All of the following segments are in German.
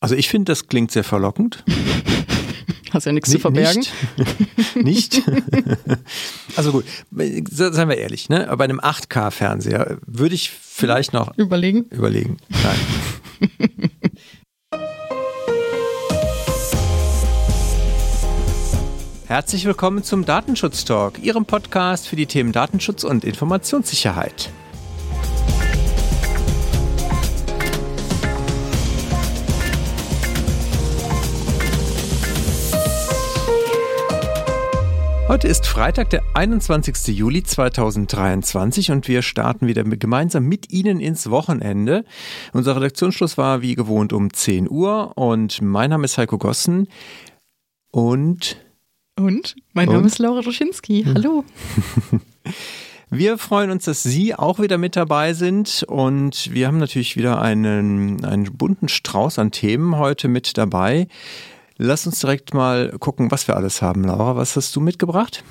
Also ich finde, das klingt sehr verlockend. Hast ja nichts zu verbergen. Nicht. nicht. also gut, seien wir ehrlich, ne? bei einem 8K-Fernseher würde ich vielleicht noch überlegen. Überlegen. Nein. Herzlich willkommen zum Datenschutz Talk, Ihrem Podcast für die Themen Datenschutz und Informationssicherheit. Heute ist Freitag, der 21. Juli 2023 und wir starten wieder gemeinsam mit Ihnen ins Wochenende. Unser Redaktionsschluss war wie gewohnt um 10 Uhr und mein Name ist Heiko Gossen und und mein Name ist Laura Ruschinski. Hm. Hallo. Wir freuen uns, dass Sie auch wieder mit dabei sind und wir haben natürlich wieder einen, einen bunten Strauß an Themen heute mit dabei. Lass uns direkt mal gucken, was wir alles haben. Laura, was hast du mitgebracht?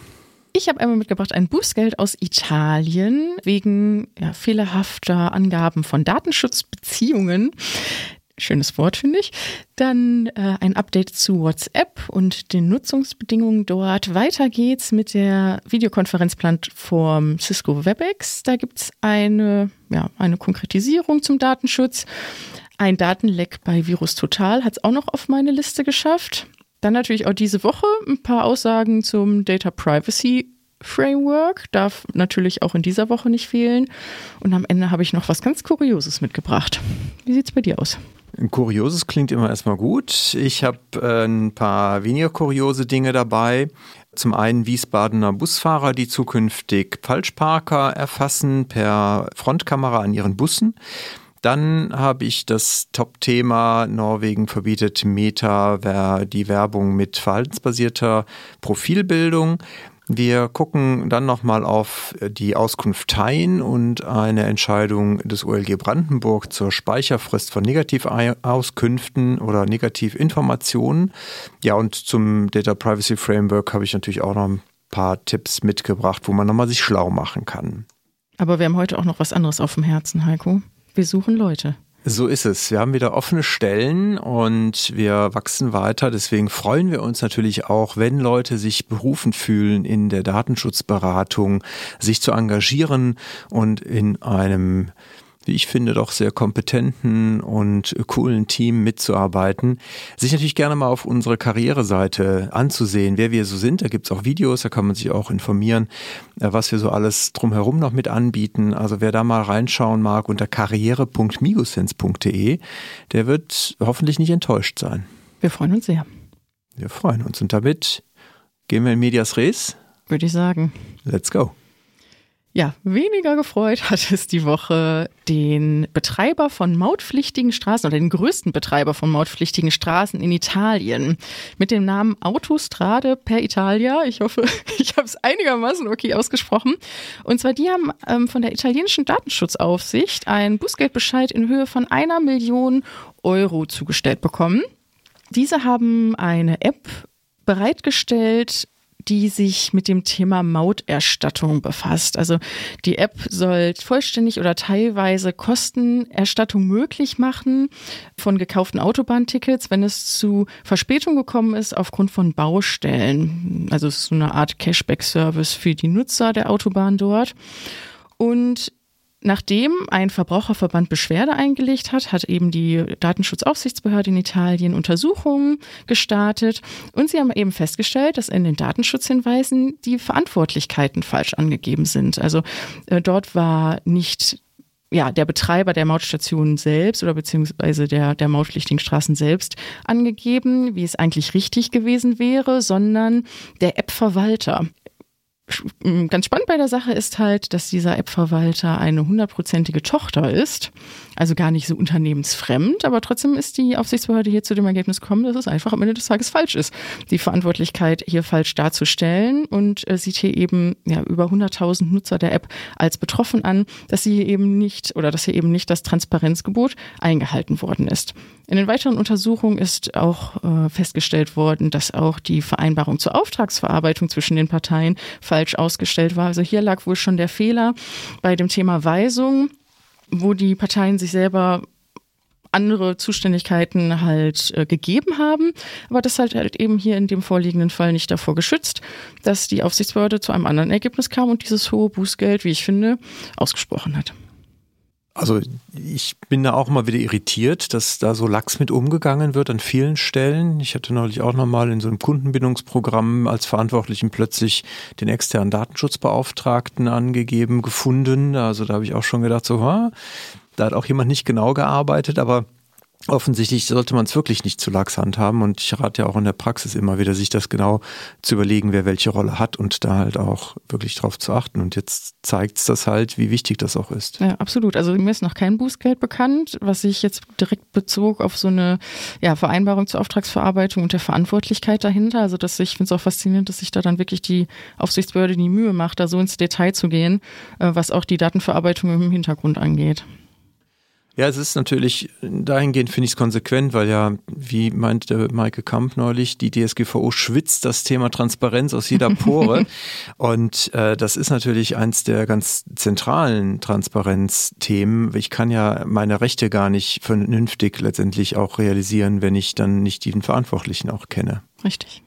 Ich habe einmal mitgebracht ein Bußgeld aus Italien wegen ja, fehlerhafter Angaben von Datenschutzbeziehungen. Schönes Wort, finde ich. Dann äh, ein Update zu WhatsApp und den Nutzungsbedingungen dort. Weiter geht's mit der Videokonferenzplattform Cisco WebEx. Da gibt's eine, ja, eine Konkretisierung zum Datenschutz. Ein Datenleck bei Virus Total hat es auch noch auf meine Liste geschafft. Dann natürlich auch diese Woche ein paar Aussagen zum Data Privacy Framework. Darf natürlich auch in dieser Woche nicht fehlen. Und am Ende habe ich noch was ganz Kurioses mitgebracht. Wie sieht es bei dir aus? Kurioses klingt immer erstmal gut. Ich habe äh, ein paar weniger kuriose Dinge dabei. Zum einen Wiesbadener Busfahrer, die zukünftig Falschparker erfassen per Frontkamera an ihren Bussen. Dann habe ich das Top-Thema Norwegen verbietet Meta, die Werbung mit verhaltensbasierter Profilbildung. Wir gucken dann nochmal auf die Auskunft Tein und eine Entscheidung des OLG Brandenburg zur Speicherfrist von Negativauskünften oder Negativinformationen. Ja, und zum Data Privacy Framework habe ich natürlich auch noch ein paar Tipps mitgebracht, wo man nochmal sich schlau machen kann. Aber wir haben heute auch noch was anderes auf dem Herzen, Heiko. Wir suchen Leute. So ist es. Wir haben wieder offene Stellen und wir wachsen weiter. Deswegen freuen wir uns natürlich auch, wenn Leute sich berufen fühlen, in der Datenschutzberatung sich zu engagieren und in einem wie ich finde, doch sehr kompetenten und coolen Team mitzuarbeiten. Sich natürlich gerne mal auf unsere Karriereseite anzusehen, wer wir so sind. Da gibt's auch Videos, da kann man sich auch informieren, äh, was wir so alles drumherum noch mit anbieten. Also wer da mal reinschauen mag unter karriere.migosense.de, der wird hoffentlich nicht enttäuscht sein. Wir freuen uns sehr. Wir freuen uns. Und damit gehen wir in Medias Res. Würde ich sagen. Let's go. Ja, weniger gefreut hat es die Woche den Betreiber von mautpflichtigen Straßen oder den größten Betreiber von mautpflichtigen Straßen in Italien mit dem Namen Autostrade per Italia. Ich hoffe, ich habe es einigermaßen okay ausgesprochen. Und zwar die haben ähm, von der italienischen Datenschutzaufsicht einen Bußgeldbescheid in Höhe von einer Million Euro zugestellt bekommen. Diese haben eine App bereitgestellt, die sich mit dem Thema Mauterstattung befasst. Also die App soll vollständig oder teilweise Kostenerstattung möglich machen von gekauften Autobahntickets, wenn es zu Verspätung gekommen ist aufgrund von Baustellen. Also es ist so eine Art Cashback-Service für die Nutzer der Autobahn dort. Und Nachdem ein Verbraucherverband Beschwerde eingelegt hat, hat eben die Datenschutzaufsichtsbehörde in Italien Untersuchungen gestartet und sie haben eben festgestellt, dass in den Datenschutzhinweisen die Verantwortlichkeiten falsch angegeben sind. Also äh, dort war nicht ja, der Betreiber der Mautstation selbst oder beziehungsweise der, der mautpflichtigen Straßen selbst angegeben, wie es eigentlich richtig gewesen wäre, sondern der App-Verwalter. Ganz spannend bei der Sache ist halt, dass dieser App-Verwalter eine hundertprozentige Tochter ist, also gar nicht so unternehmensfremd, aber trotzdem ist die Aufsichtsbehörde hier zu dem Ergebnis gekommen, dass es einfach am Ende des Tages falsch ist, die Verantwortlichkeit hier falsch darzustellen und äh, sieht hier eben ja, über 100.000 Nutzer der App als betroffen an, dass sie eben nicht oder dass hier eben nicht das Transparenzgebot eingehalten worden ist. In den weiteren Untersuchungen ist auch äh, festgestellt worden, dass auch die Vereinbarung zur Auftragsverarbeitung zwischen den Parteien falsch ausgestellt war. Also hier lag wohl schon der Fehler bei dem Thema Weisung, wo die Parteien sich selber andere Zuständigkeiten halt äh, gegeben haben, aber das halt halt eben hier in dem vorliegenden Fall nicht davor geschützt, dass die Aufsichtsbehörde zu einem anderen Ergebnis kam und dieses hohe Bußgeld, wie ich finde, ausgesprochen hat. Also ich bin da auch mal wieder irritiert, dass da so lax mit umgegangen wird an vielen Stellen. Ich hatte neulich auch nochmal in so einem Kundenbindungsprogramm als Verantwortlichen plötzlich den externen Datenschutzbeauftragten angegeben, gefunden. Also da habe ich auch schon gedacht, so, ha, da hat auch jemand nicht genau gearbeitet, aber offensichtlich sollte man es wirklich nicht zu lax handhaben und ich rate ja auch in der Praxis immer wieder, sich das genau zu überlegen, wer welche Rolle hat und da halt auch wirklich drauf zu achten. Und jetzt zeigt es das halt, wie wichtig das auch ist. Ja, absolut. Also mir ist noch kein Bußgeld bekannt, was sich jetzt direkt bezog auf so eine ja, Vereinbarung zur Auftragsverarbeitung und der Verantwortlichkeit dahinter. Also dass ich finde es auch faszinierend, dass sich da dann wirklich die Aufsichtsbehörde die Mühe macht, da so ins Detail zu gehen, äh, was auch die Datenverarbeitung im Hintergrund angeht. Ja, es ist natürlich, dahingehend finde ich es konsequent, weil ja, wie meinte Maike Kamp neulich, die DSGVO schwitzt das Thema Transparenz aus jeder Pore. Und äh, das ist natürlich eins der ganz zentralen Transparenzthemen. Ich kann ja meine Rechte gar nicht vernünftig letztendlich auch realisieren, wenn ich dann nicht den Verantwortlichen auch kenne. Richtig.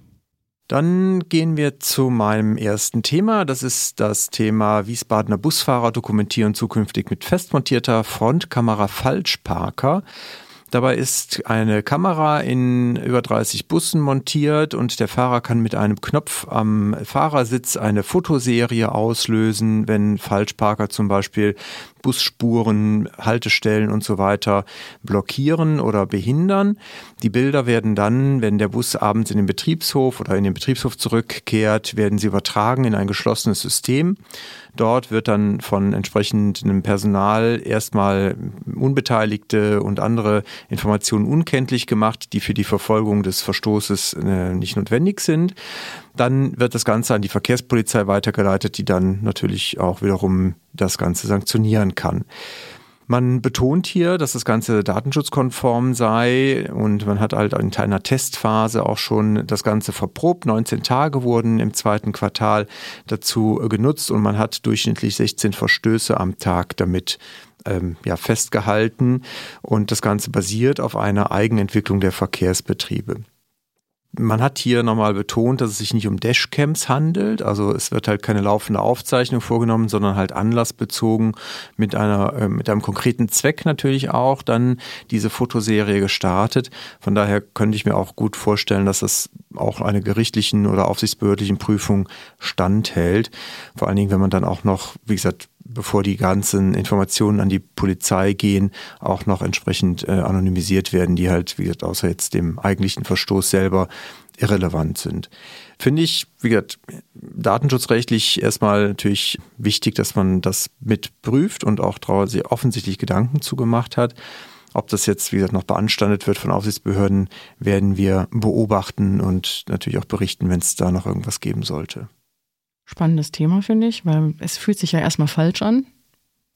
Dann gehen wir zu meinem ersten Thema. Das ist das Thema Wiesbadener Busfahrer dokumentieren zukünftig mit festmontierter Frontkamera Falschparker. Dabei ist eine Kamera in über 30 Bussen montiert und der Fahrer kann mit einem Knopf am Fahrersitz eine Fotoserie auslösen, wenn Falschparker zum Beispiel Busspuren, Haltestellen und so weiter blockieren oder behindern. Die Bilder werden dann, wenn der Bus abends in den Betriebshof oder in den Betriebshof zurückkehrt, werden sie übertragen in ein geschlossenes System. Dort wird dann von entsprechendem Personal erstmal Unbeteiligte und andere Informationen unkenntlich gemacht, die für die Verfolgung des Verstoßes äh, nicht notwendig sind. Dann wird das Ganze an die Verkehrspolizei weitergeleitet, die dann natürlich auch wiederum das Ganze sanktionieren kann. Man betont hier, dass das Ganze datenschutzkonform sei und man hat halt in einer Testphase auch schon das Ganze verprobt. 19 Tage wurden im zweiten Quartal dazu genutzt und man hat durchschnittlich 16 Verstöße am Tag damit ähm, ja, festgehalten und das Ganze basiert auf einer Eigenentwicklung der Verkehrsbetriebe. Man hat hier nochmal betont, dass es sich nicht um Dashcams handelt. Also es wird halt keine laufende Aufzeichnung vorgenommen, sondern halt anlassbezogen mit einer, äh, mit einem konkreten Zweck natürlich auch dann diese Fotoserie gestartet. Von daher könnte ich mir auch gut vorstellen, dass das auch einer gerichtlichen oder aufsichtsbehördlichen Prüfung standhält. Vor allen Dingen, wenn man dann auch noch, wie gesagt, bevor die ganzen Informationen an die Polizei gehen, auch noch entsprechend äh, anonymisiert werden, die halt, wie gesagt, außer jetzt dem eigentlichen Verstoß selber irrelevant sind. Finde ich, wie gesagt, datenschutzrechtlich erstmal natürlich wichtig, dass man das mitprüft und auch sehr offensichtlich Gedanken zugemacht hat. Ob das jetzt, wie gesagt, noch beanstandet wird von Aufsichtsbehörden, werden wir beobachten und natürlich auch berichten, wenn es da noch irgendwas geben sollte. Spannendes Thema, finde ich, weil es fühlt sich ja erstmal falsch an.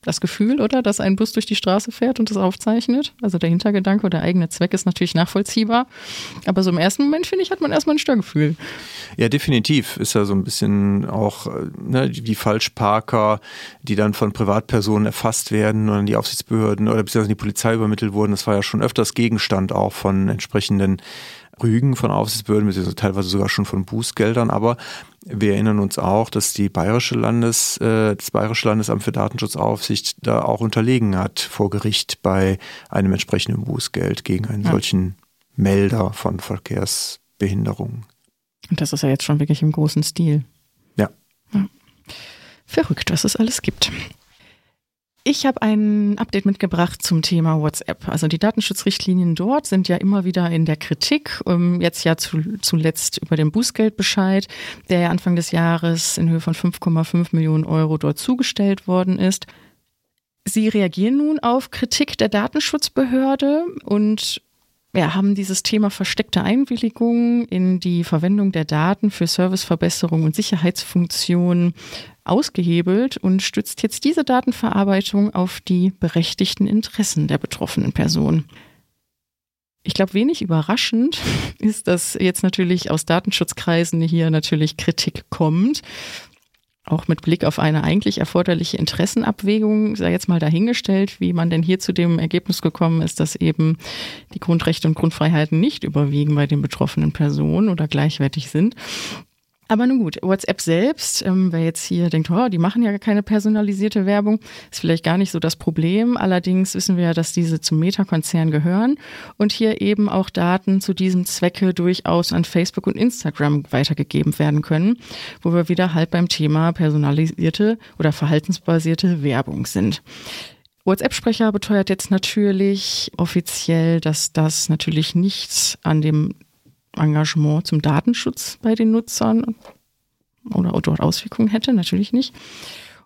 Das Gefühl, oder? Dass ein Bus durch die Straße fährt und das aufzeichnet. Also der Hintergedanke oder der eigene Zweck ist natürlich nachvollziehbar. Aber so im ersten Moment, finde ich, hat man erstmal ein Störgefühl. Ja, definitiv. Ist ja so ein bisschen auch ne, die Falschparker, die dann von Privatpersonen erfasst werden und die Aufsichtsbehörden oder beziehungsweise die Polizei übermittelt wurden. Das war ja schon öfters Gegenstand auch von entsprechenden Rügen von Aufsichtsbehörden, beziehungsweise teilweise sogar schon von Bußgeldern. Aber wir erinnern uns auch, dass die Bayerische Landes, äh, das Bayerische Landesamt für Datenschutzaufsicht da auch unterlegen hat vor Gericht bei einem entsprechenden Bußgeld gegen einen ja. solchen Melder von Verkehrsbehinderungen. Und das ist ja jetzt schon wirklich im großen Stil. Ja. ja. Verrückt, was es alles gibt. Ich habe ein Update mitgebracht zum Thema WhatsApp. Also die Datenschutzrichtlinien dort sind ja immer wieder in der Kritik. Ähm, jetzt ja zuletzt über den Bußgeldbescheid, der ja Anfang des Jahres in Höhe von 5,5 Millionen Euro dort zugestellt worden ist. Sie reagieren nun auf Kritik der Datenschutzbehörde und ja, haben dieses Thema versteckte Einwilligung in die Verwendung der Daten für Serviceverbesserung und Sicherheitsfunktionen ausgehebelt und stützt jetzt diese Datenverarbeitung auf die berechtigten Interessen der betroffenen Person. Ich glaube, wenig überraschend ist, dass jetzt natürlich aus Datenschutzkreisen hier natürlich Kritik kommt. auch mit Blick auf eine eigentlich erforderliche Interessenabwägung, sei jetzt mal dahingestellt, wie man denn hier zu dem Ergebnis gekommen ist, dass eben die Grundrechte und Grundfreiheiten nicht überwiegen bei den betroffenen Personen oder gleichwertig sind. Aber nun gut, WhatsApp selbst, ähm, wer jetzt hier denkt, oh, die machen ja keine personalisierte Werbung, ist vielleicht gar nicht so das Problem. Allerdings wissen wir ja, dass diese zum Meta-Konzern gehören und hier eben auch Daten zu diesem Zwecke durchaus an Facebook und Instagram weitergegeben werden können, wo wir wieder halt beim Thema personalisierte oder verhaltensbasierte Werbung sind. WhatsApp-Sprecher beteuert jetzt natürlich offiziell, dass das natürlich nichts an dem Engagement zum Datenschutz bei den Nutzern oder dort Auswirkungen hätte, natürlich nicht.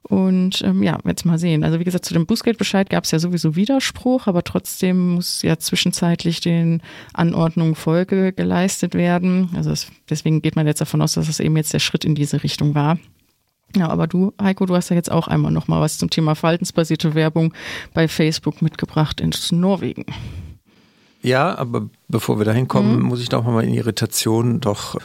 Und ähm, ja, jetzt mal sehen. Also wie gesagt, zu dem Bußgeldbescheid gab es ja sowieso Widerspruch, aber trotzdem muss ja zwischenzeitlich den Anordnungen Folge geleistet werden. Also es, deswegen geht man jetzt davon aus, dass das eben jetzt der Schritt in diese Richtung war. Ja, aber du, Heiko, du hast ja jetzt auch einmal nochmal was zum Thema verhaltensbasierte Werbung bei Facebook mitgebracht in Norwegen. Ja, aber bevor wir dahin kommen, mhm. muss ich doch mal in Irritation doch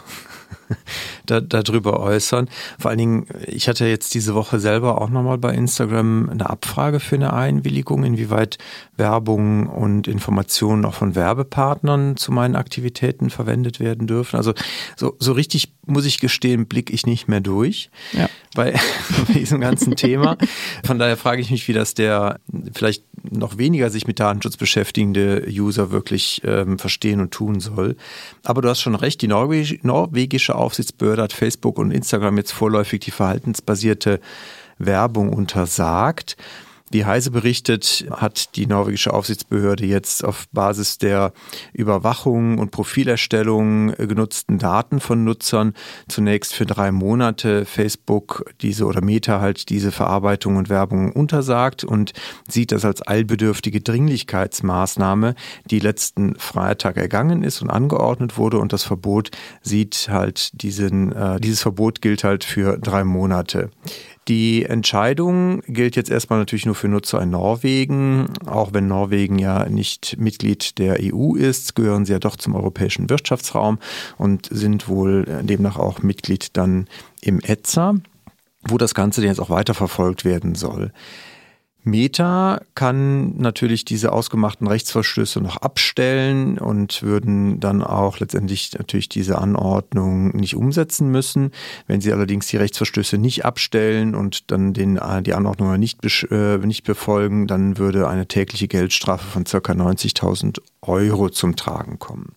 da, darüber äußern. Vor allen Dingen, ich hatte jetzt diese Woche selber auch nochmal bei Instagram eine Abfrage für eine Einwilligung, inwieweit Werbung und Informationen auch von Werbepartnern zu meinen Aktivitäten verwendet werden dürfen. Also so, so richtig, muss ich gestehen, blicke ich nicht mehr durch ja. bei, bei diesem ganzen Thema. Von daher frage ich mich, wie das der vielleicht noch weniger sich mit Datenschutz beschäftigende User wirklich ähm, verstehen und tun soll. Aber du hast schon recht, die norwegische Aufsichtsbehörde hat Facebook und Instagram jetzt vorläufig die verhaltensbasierte Werbung untersagt. Wie Heise berichtet, hat die norwegische Aufsichtsbehörde jetzt auf Basis der Überwachung und Profilerstellung genutzten Daten von Nutzern zunächst für drei Monate Facebook diese oder Meta halt diese Verarbeitung und Werbung untersagt und sieht das als allbedürftige Dringlichkeitsmaßnahme, die letzten Freitag ergangen ist und angeordnet wurde und das Verbot sieht halt diesen, äh, dieses Verbot gilt halt für drei Monate. Die Entscheidung gilt jetzt erstmal natürlich nur für Nutzer in Norwegen. Auch wenn Norwegen ja nicht Mitglied der EU ist, gehören sie ja doch zum europäischen Wirtschaftsraum und sind wohl demnach auch Mitglied dann im ETSA, wo das Ganze jetzt auch weiterverfolgt werden soll. Meta kann natürlich diese ausgemachten Rechtsverstöße noch abstellen und würden dann auch letztendlich natürlich diese Anordnung nicht umsetzen müssen. Wenn sie allerdings die Rechtsverstöße nicht abstellen und dann den, die Anordnung nicht, äh, nicht befolgen, dann würde eine tägliche Geldstrafe von ca. 90.000 Euro zum Tragen kommen.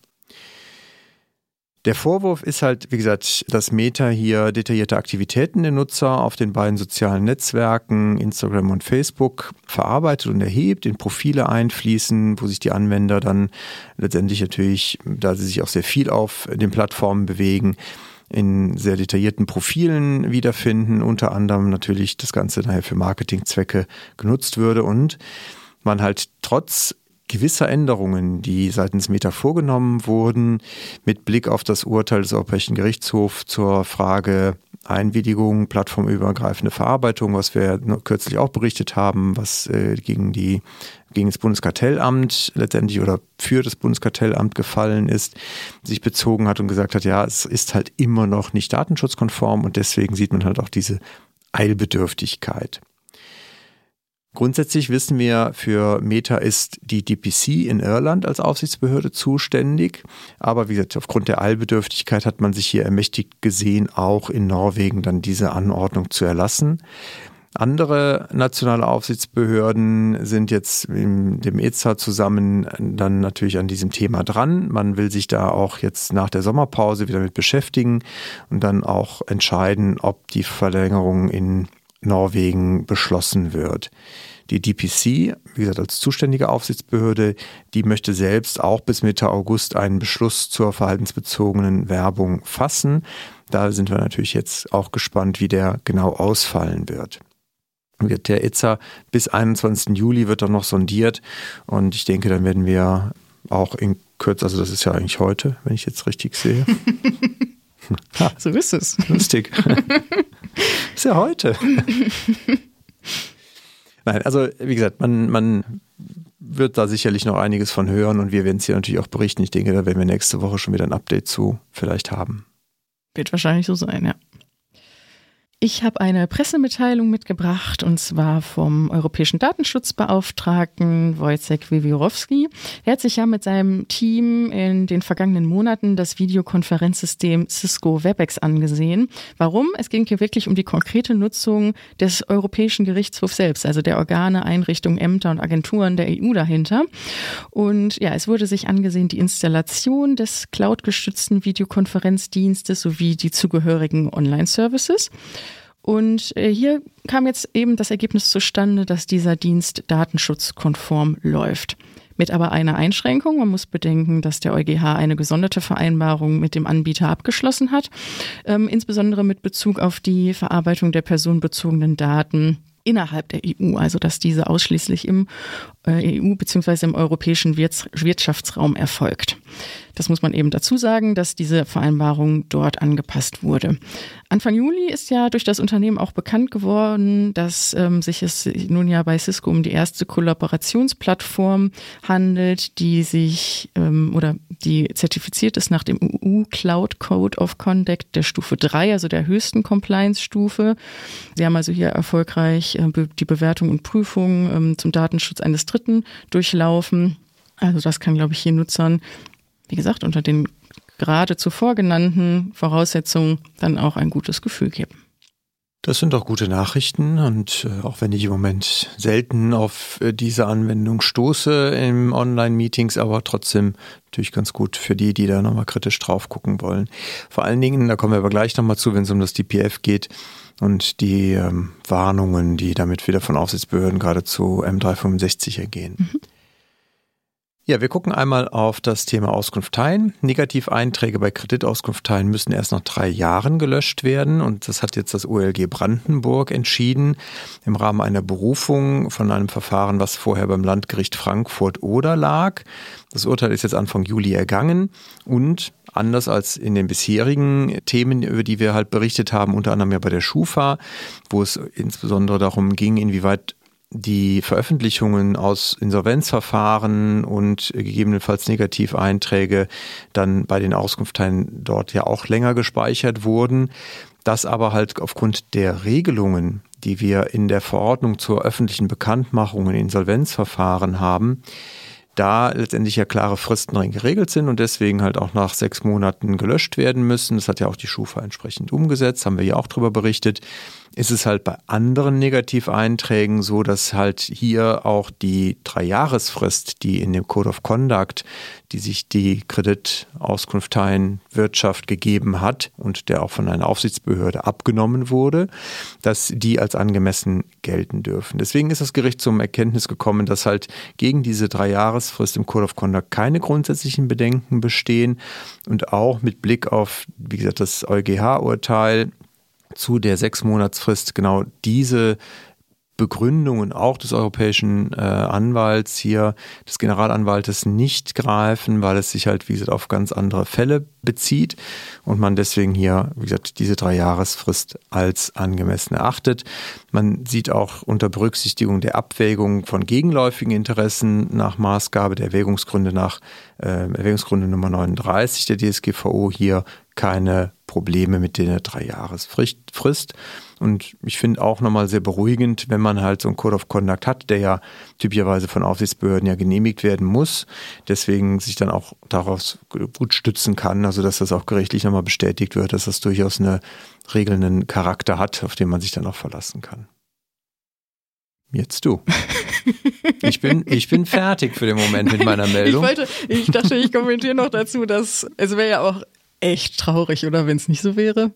Der Vorwurf ist halt, wie gesagt, dass Meta hier detaillierte Aktivitäten der Nutzer auf den beiden sozialen Netzwerken, Instagram und Facebook, verarbeitet und erhebt, in Profile einfließen, wo sich die Anwender dann letztendlich natürlich, da sie sich auch sehr viel auf den Plattformen bewegen, in sehr detaillierten Profilen wiederfinden, unter anderem natürlich das Ganze daher für Marketingzwecke genutzt würde und man halt trotz gewisser Änderungen, die seitens Meta vorgenommen wurden, mit Blick auf das Urteil des Europäischen Gerichtshofs zur Frage Einwilligung, plattformübergreifende Verarbeitung, was wir kürzlich auch berichtet haben, was äh, gegen die gegen das Bundeskartellamt letztendlich oder für das Bundeskartellamt gefallen ist, sich bezogen hat und gesagt hat, ja, es ist halt immer noch nicht datenschutzkonform und deswegen sieht man halt auch diese Eilbedürftigkeit. Grundsätzlich wissen wir, für Meta ist die DPC in Irland als Aufsichtsbehörde zuständig. Aber wie gesagt, aufgrund der Allbedürftigkeit hat man sich hier ermächtigt gesehen, auch in Norwegen dann diese Anordnung zu erlassen. Andere nationale Aufsichtsbehörden sind jetzt in dem EZA zusammen dann natürlich an diesem Thema dran. Man will sich da auch jetzt nach der Sommerpause wieder mit beschäftigen und dann auch entscheiden, ob die Verlängerung in Norwegen beschlossen wird. Die DPC, wie gesagt, als zuständige Aufsichtsbehörde, die möchte selbst auch bis Mitte August einen Beschluss zur verhaltensbezogenen Werbung fassen. Da sind wir natürlich jetzt auch gespannt, wie der genau ausfallen wird. Der ITSA bis 21. Juli wird dann noch sondiert und ich denke, dann werden wir auch in Kürze, also das ist ja eigentlich heute, wenn ich jetzt richtig sehe. ha, so ist es. Lustig. ist ja heute. Nein, also wie gesagt, man, man wird da sicherlich noch einiges von hören und wir werden es hier natürlich auch berichten. Ich denke, da werden wir nächste Woche schon wieder ein Update zu vielleicht haben. Wird wahrscheinlich so sein, ja. Ich habe eine Pressemitteilung mitgebracht und zwar vom europäischen Datenschutzbeauftragten Wojciech Wiewiorowski. Er hat sich ja mit seinem Team in den vergangenen Monaten das Videokonferenzsystem Cisco WebEx angesehen. Warum? Es ging hier wirklich um die konkrete Nutzung des Europäischen Gerichtshofs selbst, also der Organe, Einrichtungen, Ämter und Agenturen der EU dahinter. Und ja, es wurde sich angesehen, die Installation des cloudgestützten Videokonferenzdienstes sowie die zugehörigen Online-Services. Und äh, hier kam jetzt eben das Ergebnis zustande, dass dieser Dienst datenschutzkonform läuft. Mit aber einer Einschränkung. Man muss bedenken, dass der EuGH eine gesonderte Vereinbarung mit dem Anbieter abgeschlossen hat, ähm, insbesondere mit Bezug auf die Verarbeitung der personenbezogenen Daten innerhalb der EU, also dass diese ausschließlich im EU bzw. im europäischen Wirtschaftsraum erfolgt. Das muss man eben dazu sagen, dass diese Vereinbarung dort angepasst wurde. Anfang Juli ist ja durch das Unternehmen auch bekannt geworden, dass ähm, sich es nun ja bei Cisco um die erste Kollaborationsplattform handelt, die sich ähm, oder die zertifiziert ist nach dem EU Cloud Code of Conduct der Stufe 3, also der höchsten Compliance-Stufe. Sie haben also hier erfolgreich äh, die Bewertung und Prüfung ähm, zum Datenschutz eines Dritten durchlaufen. Also das kann, glaube ich, hier Nutzern wie gesagt, unter den gerade zuvor genannten Voraussetzungen dann auch ein gutes Gefühl geben. Das sind doch gute Nachrichten und äh, auch wenn ich im Moment selten auf äh, diese Anwendung stoße im Online-Meetings, aber trotzdem natürlich ganz gut für die, die da nochmal kritisch drauf gucken wollen. Vor allen Dingen, da kommen wir aber gleich nochmal zu, wenn es um das DPF geht und die ähm, Warnungen, die damit wieder von Aufsichtsbehörden gerade zu M365 ergehen. Mhm. Ja, wir gucken einmal auf das Thema Auskunft teilen. Negativeinträge bei Kreditauskunft teilen müssen erst nach drei Jahren gelöscht werden. Und das hat jetzt das OLG Brandenburg entschieden im Rahmen einer Berufung von einem Verfahren, was vorher beim Landgericht Frankfurt oder lag. Das Urteil ist jetzt Anfang Juli ergangen und anders als in den bisherigen Themen, über die wir halt berichtet haben, unter anderem ja bei der Schufa, wo es insbesondere darum ging, inwieweit die Veröffentlichungen aus Insolvenzverfahren und gegebenenfalls Negativeinträge dann bei den Auskunftsteilen dort ja auch länger gespeichert wurden. Das aber halt aufgrund der Regelungen, die wir in der Verordnung zur öffentlichen Bekanntmachung in Insolvenzverfahren haben, da letztendlich ja klare Fristen drin geregelt sind und deswegen halt auch nach sechs Monaten gelöscht werden müssen. Das hat ja auch die Schufa entsprechend umgesetzt, haben wir ja auch darüber berichtet ist es halt bei anderen Negativeinträgen so, dass halt hier auch die Dreijahresfrist, die in dem Code of Conduct, die sich die Kreditauskunfteien Wirtschaft gegeben hat und der auch von einer Aufsichtsbehörde abgenommen wurde, dass die als angemessen gelten dürfen. Deswegen ist das Gericht zum Erkenntnis gekommen, dass halt gegen diese Dreijahresfrist im Code of Conduct keine grundsätzlichen Bedenken bestehen und auch mit Blick auf, wie gesagt, das EuGH-Urteil zu der Sechsmonatsfrist genau diese Begründungen auch des europäischen äh, Anwalts hier, des Generalanwaltes nicht greifen, weil es sich halt, wie gesagt, auf ganz andere Fälle bezieht und man deswegen hier, wie gesagt, diese Dreijahresfrist als angemessen erachtet. Man sieht auch unter Berücksichtigung der Abwägung von gegenläufigen Interessen nach Maßgabe der Erwägungsgründe nach äh, Erwägungsgründe Nummer 39 der DSGVO hier keine Probleme mit der Dreijahresfrist. Und ich finde auch nochmal sehr beruhigend, wenn man halt so einen Code of Conduct hat, der ja typischerweise von Aufsichtsbehörden ja genehmigt werden muss, deswegen sich dann auch daraus gut stützen kann, also dass das auch gerichtlich nochmal bestätigt wird, dass das durchaus eine regelnden Charakter hat, auf den man sich dann auch verlassen kann. Jetzt du. Ich bin, ich bin fertig für den Moment mit meiner Meldung. Ich, wollte, ich dachte, ich kommentiere noch dazu, dass es wäre ja auch echt traurig, oder wenn es nicht so wäre?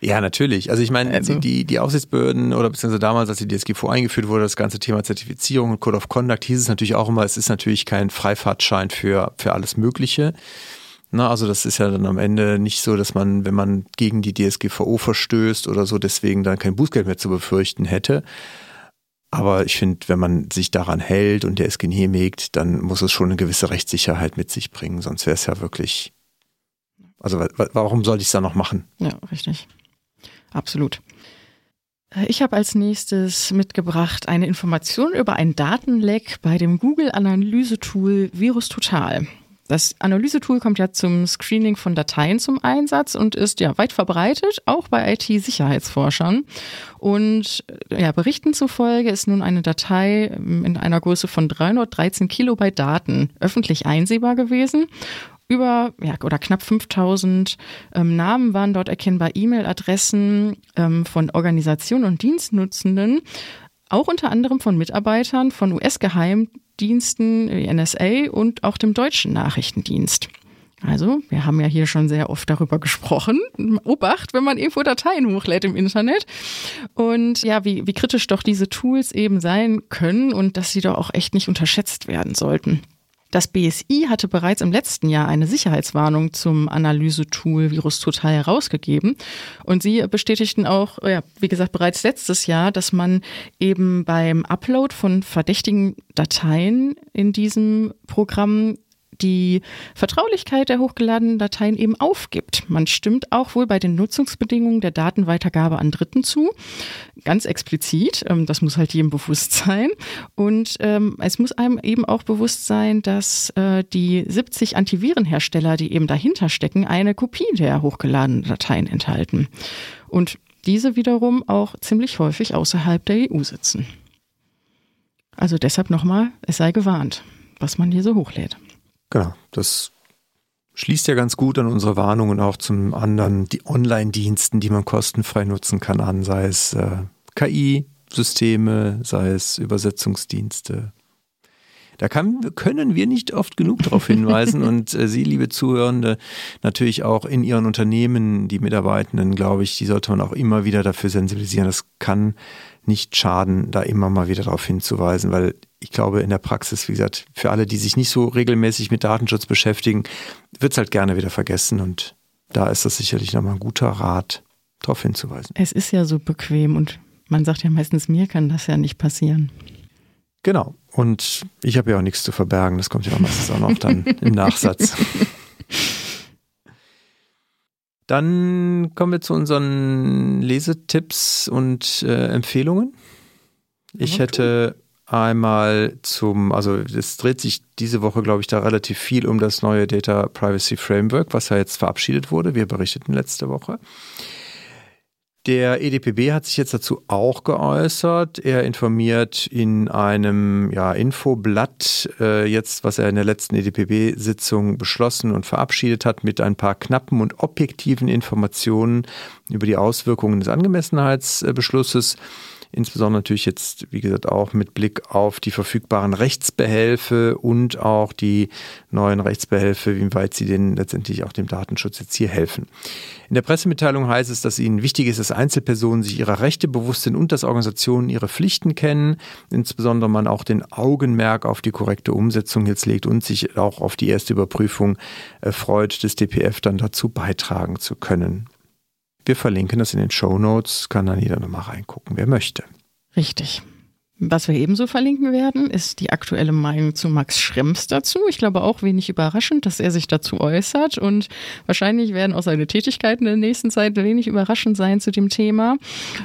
Ja, natürlich. Also ich meine, also. die, die Aufsichtsbehörden oder beziehungsweise damals, als die DSGVO eingeführt wurde, das ganze Thema Zertifizierung und Code of Conduct, hieß es natürlich auch immer, es ist natürlich kein Freifahrtschein für, für alles Mögliche. Na, also das ist ja dann am Ende nicht so, dass man, wenn man gegen die DSGVO verstößt oder so, deswegen dann kein Bußgeld mehr zu befürchten hätte. Aber ich finde, wenn man sich daran hält und der ist genehmigt, dann muss es schon eine gewisse Rechtssicherheit mit sich bringen. Sonst wäre es ja wirklich also warum soll ich es da noch machen? Ja, richtig. Absolut. Äh, ich habe als nächstes mitgebracht eine Information über ein Datenleck bei dem Google-Analysetool VirusTotal. Das Analysetool kommt ja zum Screening von Dateien zum Einsatz und ist ja weit verbreitet, auch bei IT-Sicherheitsforschern. Und ja, Berichten zufolge ist nun eine Datei in einer Größe von 313 Kilobyte Daten öffentlich einsehbar gewesen über ja, oder knapp 5000 ähm, Namen waren dort erkennbar, E-Mail-Adressen ähm, von Organisationen und Dienstnutzenden, auch unter anderem von Mitarbeitern von US-Geheimdiensten, wie NSA und auch dem deutschen Nachrichtendienst. Also, wir haben ja hier schon sehr oft darüber gesprochen. Obacht, wenn man irgendwo Dateien hochlädt im Internet. Und ja, wie, wie kritisch doch diese Tools eben sein können und dass sie doch auch echt nicht unterschätzt werden sollten. Das BSI hatte bereits im letzten Jahr eine Sicherheitswarnung zum Analysetool VirusTotal herausgegeben. Und sie bestätigten auch, ja, wie gesagt, bereits letztes Jahr, dass man eben beim Upload von verdächtigen Dateien in diesem Programm die Vertraulichkeit der hochgeladenen Dateien eben aufgibt. Man stimmt auch wohl bei den Nutzungsbedingungen der Datenweitergabe an Dritten zu, ganz explizit. Ähm, das muss halt jedem bewusst sein. Und ähm, es muss einem eben auch bewusst sein, dass äh, die 70 Antivirenhersteller, die eben dahinter stecken, eine Kopie der hochgeladenen Dateien enthalten. Und diese wiederum auch ziemlich häufig außerhalb der EU sitzen. Also deshalb nochmal, es sei gewarnt, was man hier so hochlädt. Genau, das schließt ja ganz gut an unsere Warnungen auch zum anderen die Online-Diensten, die man kostenfrei nutzen kann, an, sei es äh, KI-Systeme, sei es Übersetzungsdienste. Da kann, können wir nicht oft genug darauf hinweisen und äh, Sie, liebe Zuhörende, natürlich auch in Ihren Unternehmen, die Mitarbeitenden, glaube ich, die sollte man auch immer wieder dafür sensibilisieren. Das kann nicht schaden, da immer mal wieder darauf hinzuweisen, weil ich glaube, in der Praxis, wie gesagt, für alle, die sich nicht so regelmäßig mit Datenschutz beschäftigen, wird es halt gerne wieder vergessen und da ist das sicherlich nochmal ein guter Rat, darauf hinzuweisen. Es ist ja so bequem und man sagt ja meistens, mir kann das ja nicht passieren. Genau. Und ich habe ja auch nichts zu verbergen. Das kommt ja meistens auch noch dann im Nachsatz. Dann kommen wir zu unseren Lesetipps und äh, Empfehlungen. Ich hätte einmal zum, also es dreht sich diese Woche, glaube ich, da relativ viel um das neue Data Privacy Framework, was ja jetzt verabschiedet wurde. Wir berichteten letzte Woche. Der EDPB hat sich jetzt dazu auch geäußert. Er informiert in einem ja, Infoblatt äh, jetzt, was er in der letzten EDPB-Sitzung beschlossen und verabschiedet hat, mit ein paar knappen und objektiven Informationen über die Auswirkungen des Angemessenheitsbeschlusses. Insbesondere natürlich jetzt, wie gesagt, auch mit Blick auf die verfügbaren Rechtsbehelfe und auch die neuen Rechtsbehelfe, wie weit sie denn letztendlich auch dem Datenschutz jetzt hier helfen. In der Pressemitteilung heißt es, dass ihnen wichtig ist, dass Einzelpersonen sich ihrer Rechte bewusst sind und dass Organisationen ihre Pflichten kennen. Insbesondere man auch den Augenmerk auf die korrekte Umsetzung jetzt legt und sich auch auf die erste Überprüfung äh, freut, des DPF dann dazu beitragen zu können. Wir verlinken das in den Show Notes, kann dann jeder nochmal reingucken, wer möchte. Richtig. Was wir ebenso verlinken werden, ist die aktuelle Meinung zu Max Schrems dazu. Ich glaube auch wenig überraschend, dass er sich dazu äußert und wahrscheinlich werden auch seine Tätigkeiten in der nächsten Zeit wenig überraschend sein zu dem Thema.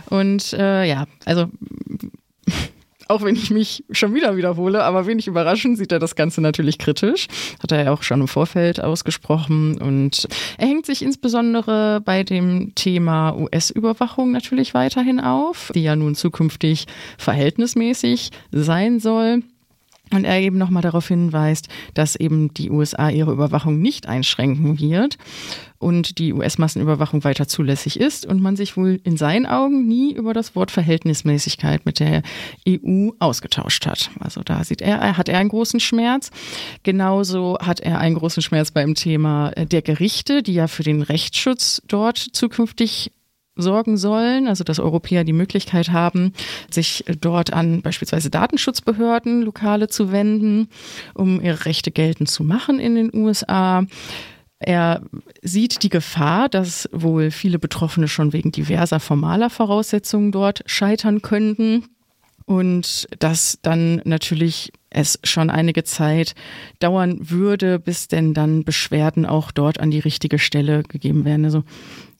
Und äh, ja, also auch wenn ich mich schon wieder wiederhole, aber wenig überraschend sieht er das Ganze natürlich kritisch. Hat er ja auch schon im Vorfeld ausgesprochen. Und er hängt sich insbesondere bei dem Thema US-Überwachung natürlich weiterhin auf, die ja nun zukünftig verhältnismäßig sein soll. Und er eben nochmal darauf hinweist, dass eben die USA ihre Überwachung nicht einschränken wird und die US-Massenüberwachung weiter zulässig ist und man sich wohl in seinen Augen nie über das Wort Verhältnismäßigkeit mit der EU ausgetauscht hat. Also da sieht er, hat er einen großen Schmerz. Genauso hat er einen großen Schmerz beim Thema der Gerichte, die ja für den Rechtsschutz dort zukünftig sorgen sollen, also dass Europäer die Möglichkeit haben, sich dort an beispielsweise Datenschutzbehörden, Lokale zu wenden, um ihre Rechte geltend zu machen in den USA. Er sieht die Gefahr, dass wohl viele Betroffene schon wegen diverser formaler Voraussetzungen dort scheitern könnten und dass dann natürlich es schon einige Zeit dauern würde, bis denn dann Beschwerden auch dort an die richtige Stelle gegeben werden. Also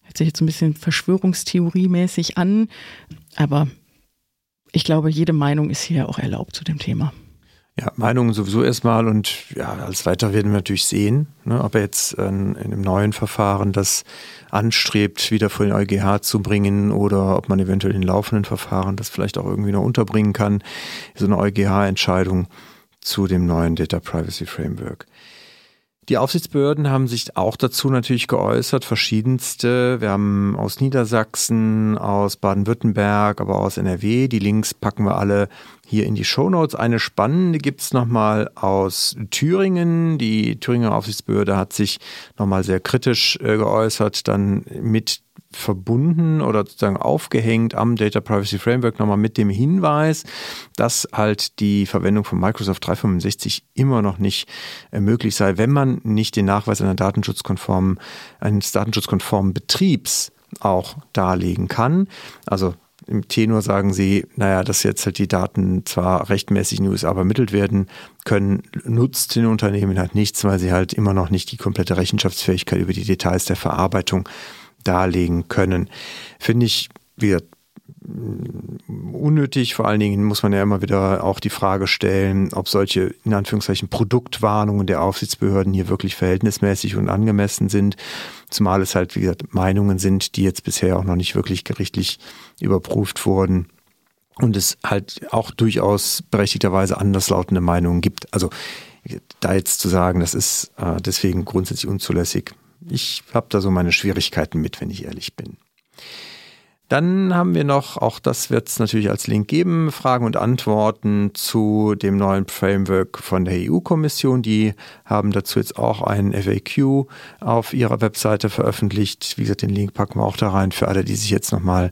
hört sich jetzt ein bisschen Verschwörungstheoriemäßig an, aber ich glaube, jede Meinung ist hier auch erlaubt zu dem Thema. Ja, Meinungen sowieso erstmal und ja, als weiter werden wir natürlich sehen, ne, ob er jetzt äh, in einem neuen Verfahren das anstrebt, wieder vor den EuGH zu bringen oder ob man eventuell in laufenden Verfahren das vielleicht auch irgendwie noch unterbringen kann. So eine EuGH-Entscheidung zu dem neuen Data Privacy Framework. Die Aufsichtsbehörden haben sich auch dazu natürlich geäußert, verschiedenste. Wir haben aus Niedersachsen, aus Baden-Württemberg, aber aus NRW. Die Links packen wir alle hier in die Shownotes. Eine spannende gibt's nochmal aus Thüringen. Die Thüringer Aufsichtsbehörde hat sich nochmal sehr kritisch äh, geäußert, dann mit verbunden oder sozusagen aufgehängt am Data Privacy Framework nochmal mit dem Hinweis, dass halt die Verwendung von Microsoft 365 immer noch nicht äh, möglich sei, wenn man nicht den Nachweis einer datenschutzkonformen, eines datenschutzkonformen Betriebs auch darlegen kann. Also im Tenor sagen sie, naja, dass jetzt halt die Daten zwar rechtmäßig in den USA übermittelt werden können, nutzt den Unternehmen halt nichts, weil sie halt immer noch nicht die komplette Rechenschaftsfähigkeit über die Details der Verarbeitung darlegen können. Finde ich, wie unnötig. Vor allen Dingen muss man ja immer wieder auch die Frage stellen, ob solche in Anführungszeichen Produktwarnungen der Aufsichtsbehörden hier wirklich verhältnismäßig und angemessen sind. Zumal es halt, wie gesagt, Meinungen sind, die jetzt bisher auch noch nicht wirklich gerichtlich überprüft wurden. Und es halt auch durchaus berechtigterweise anderslautende Meinungen gibt. Also da jetzt zu sagen, das ist äh, deswegen grundsätzlich unzulässig, ich habe da so meine Schwierigkeiten mit, wenn ich ehrlich bin. Dann haben wir noch, auch das wird es natürlich als Link geben, Fragen und Antworten zu dem neuen Framework von der EU-Kommission. Die haben dazu jetzt auch einen FAQ auf ihrer Webseite veröffentlicht. Wie gesagt, den Link packen wir auch da rein für alle, die sich jetzt nochmal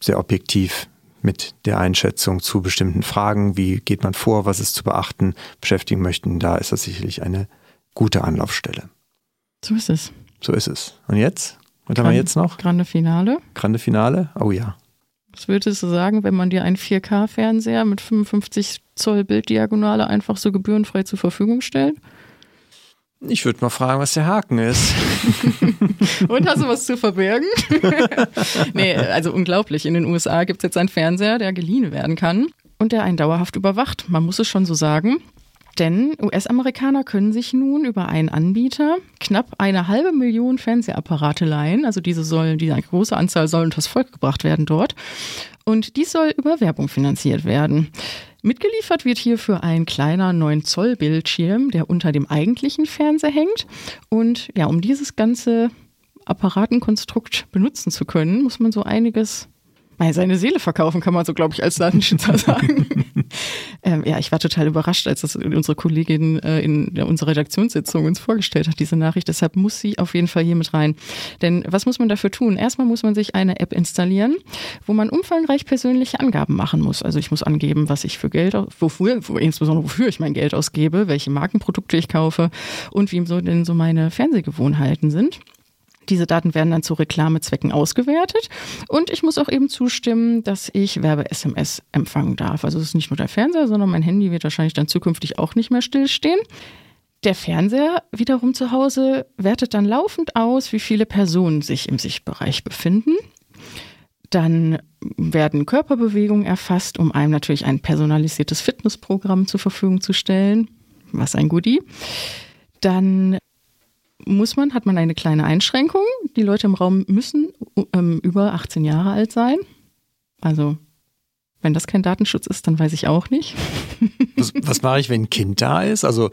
sehr objektiv mit der Einschätzung zu bestimmten Fragen, wie geht man vor, was ist zu beachten, beschäftigen möchten. Da ist das sicherlich eine gute Anlaufstelle. So ist es. So ist es. Und jetzt? Was haben wir jetzt noch? Grande Finale. Grande Finale? Oh ja. Was würdest du sagen, wenn man dir einen 4K-Fernseher mit 55 Zoll Bilddiagonale einfach so gebührenfrei zur Verfügung stellt? Ich würde mal fragen, was der Haken ist. Und hast du was zu verbergen? nee, also unglaublich. In den USA gibt es jetzt einen Fernseher, der geliehen werden kann und der einen dauerhaft überwacht. Man muss es schon so sagen. Denn US-Amerikaner können sich nun über einen Anbieter knapp eine halbe Million Fernsehapparate leihen. Also diese sollen, diese große Anzahl sollen unters Volk gebracht werden dort. Und dies soll über Werbung finanziert werden. Mitgeliefert wird hierfür ein kleiner 9 Zoll Bildschirm, der unter dem eigentlichen Fernseher hängt. Und ja, um dieses ganze Apparatenkonstrukt benutzen zu können, muss man so einiges seine Seele verkaufen, kann man so, glaube ich, als Datenschützer sagen. Ähm, ja, ich war total überrascht, als das unsere Kollegin äh, in unserer Redaktionssitzung uns vorgestellt hat, diese Nachricht. Deshalb muss sie auf jeden Fall hier mit rein. Denn was muss man dafür tun? Erstmal muss man sich eine App installieren, wo man umfangreich persönliche Angaben machen muss. Also ich muss angeben, was ich für Geld, wofür, insbesondere wofür ich mein Geld ausgebe, welche Markenprodukte ich kaufe und wie so denn so meine Fernsehgewohnheiten sind. Diese Daten werden dann zu Reklamezwecken ausgewertet und ich muss auch eben zustimmen, dass ich Werbe-SMS empfangen darf. Also es ist nicht nur der Fernseher, sondern mein Handy wird wahrscheinlich dann zukünftig auch nicht mehr stillstehen. Der Fernseher wiederum zu Hause wertet dann laufend aus, wie viele Personen sich im Sichtbereich befinden. Dann werden Körperbewegungen erfasst, um einem natürlich ein personalisiertes Fitnessprogramm zur Verfügung zu stellen. Was ein Goodie. Dann muss man, hat man eine kleine Einschränkung. Die Leute im Raum müssen ähm, über 18 Jahre alt sein. Also, wenn das kein Datenschutz ist, dann weiß ich auch nicht. Was, was mache ich, wenn ein Kind da ist? Also,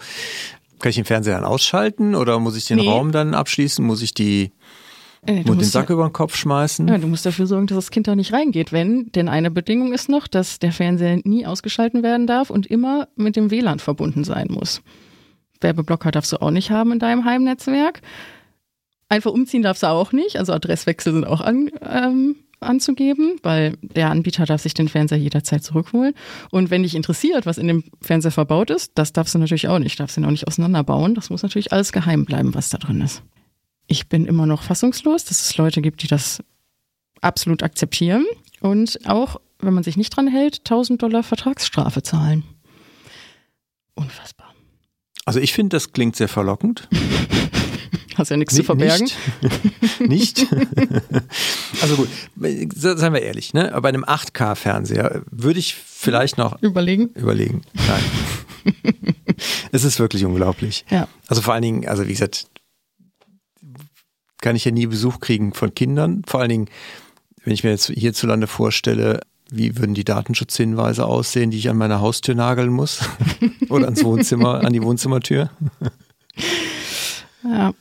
kann ich den Fernseher dann ausschalten oder muss ich den nee. Raum dann abschließen? Muss ich die äh, den Sack ja, über den Kopf schmeißen? Ja, du musst dafür sorgen, dass das Kind da nicht reingeht, wenn, denn eine Bedingung ist noch, dass der Fernseher nie ausgeschalten werden darf und immer mit dem WLAN verbunden sein muss. Werbeblocker darfst du auch nicht haben in deinem Heimnetzwerk. Einfach umziehen darfst du auch nicht. Also Adresswechsel sind auch an, ähm, anzugeben, weil der Anbieter darf sich den Fernseher jederzeit zurückholen. Und wenn dich interessiert, was in dem Fernseher verbaut ist, das darfst du natürlich auch nicht. Darfst ihn auch nicht auseinanderbauen. Das muss natürlich alles geheim bleiben, was da drin ist. Ich bin immer noch fassungslos, dass es Leute gibt, die das absolut akzeptieren und auch, wenn man sich nicht dran hält, 1000 Dollar Vertragsstrafe zahlen. Unfassbar. Also ich finde, das klingt sehr verlockend. Hast ja nichts N zu verbergen. Nicht. nicht. also gut, seien wir ehrlich, ne? Bei einem 8K-Fernseher würde ich vielleicht noch überlegen. Überlegen. Nein. es ist wirklich unglaublich. Ja. Also vor allen Dingen, also wie gesagt, kann ich ja nie Besuch kriegen von Kindern. Vor allen Dingen, wenn ich mir jetzt hierzulande vorstelle, wie würden die Datenschutzhinweise aussehen, die ich an meiner Haustür nageln muss? Oder ans Wohnzimmer, an die Wohnzimmertür? Ja,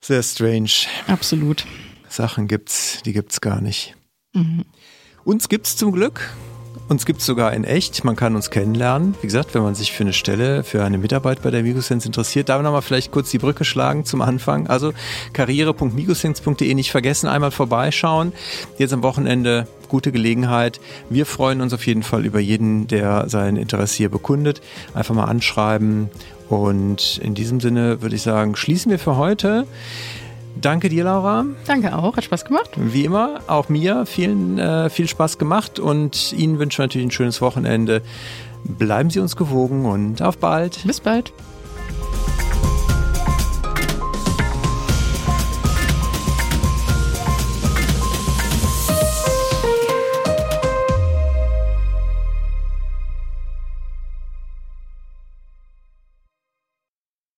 Sehr strange. absolut. Sachen gibt's, die gibt's gar nicht. Mhm. Uns gibt's zum Glück. Uns gibt's sogar in echt. Man kann uns kennenlernen. Wie gesagt, wenn man sich für eine Stelle, für eine Mitarbeit bei der Migosense interessiert, da nochmal vielleicht kurz die Brücke schlagen zum Anfang. Also karriere.migosense.de nicht vergessen, einmal vorbeischauen. Jetzt am Wochenende gute Gelegenheit. Wir freuen uns auf jeden Fall über jeden, der sein Interesse hier bekundet. Einfach mal anschreiben. Und in diesem Sinne würde ich sagen, schließen wir für heute. Danke dir, Laura. Danke auch, hat Spaß gemacht. Wie immer, auch mir vielen, äh, viel Spaß gemacht und Ihnen wünschen wir natürlich ein schönes Wochenende. Bleiben Sie uns gewogen und auf bald. Bis bald.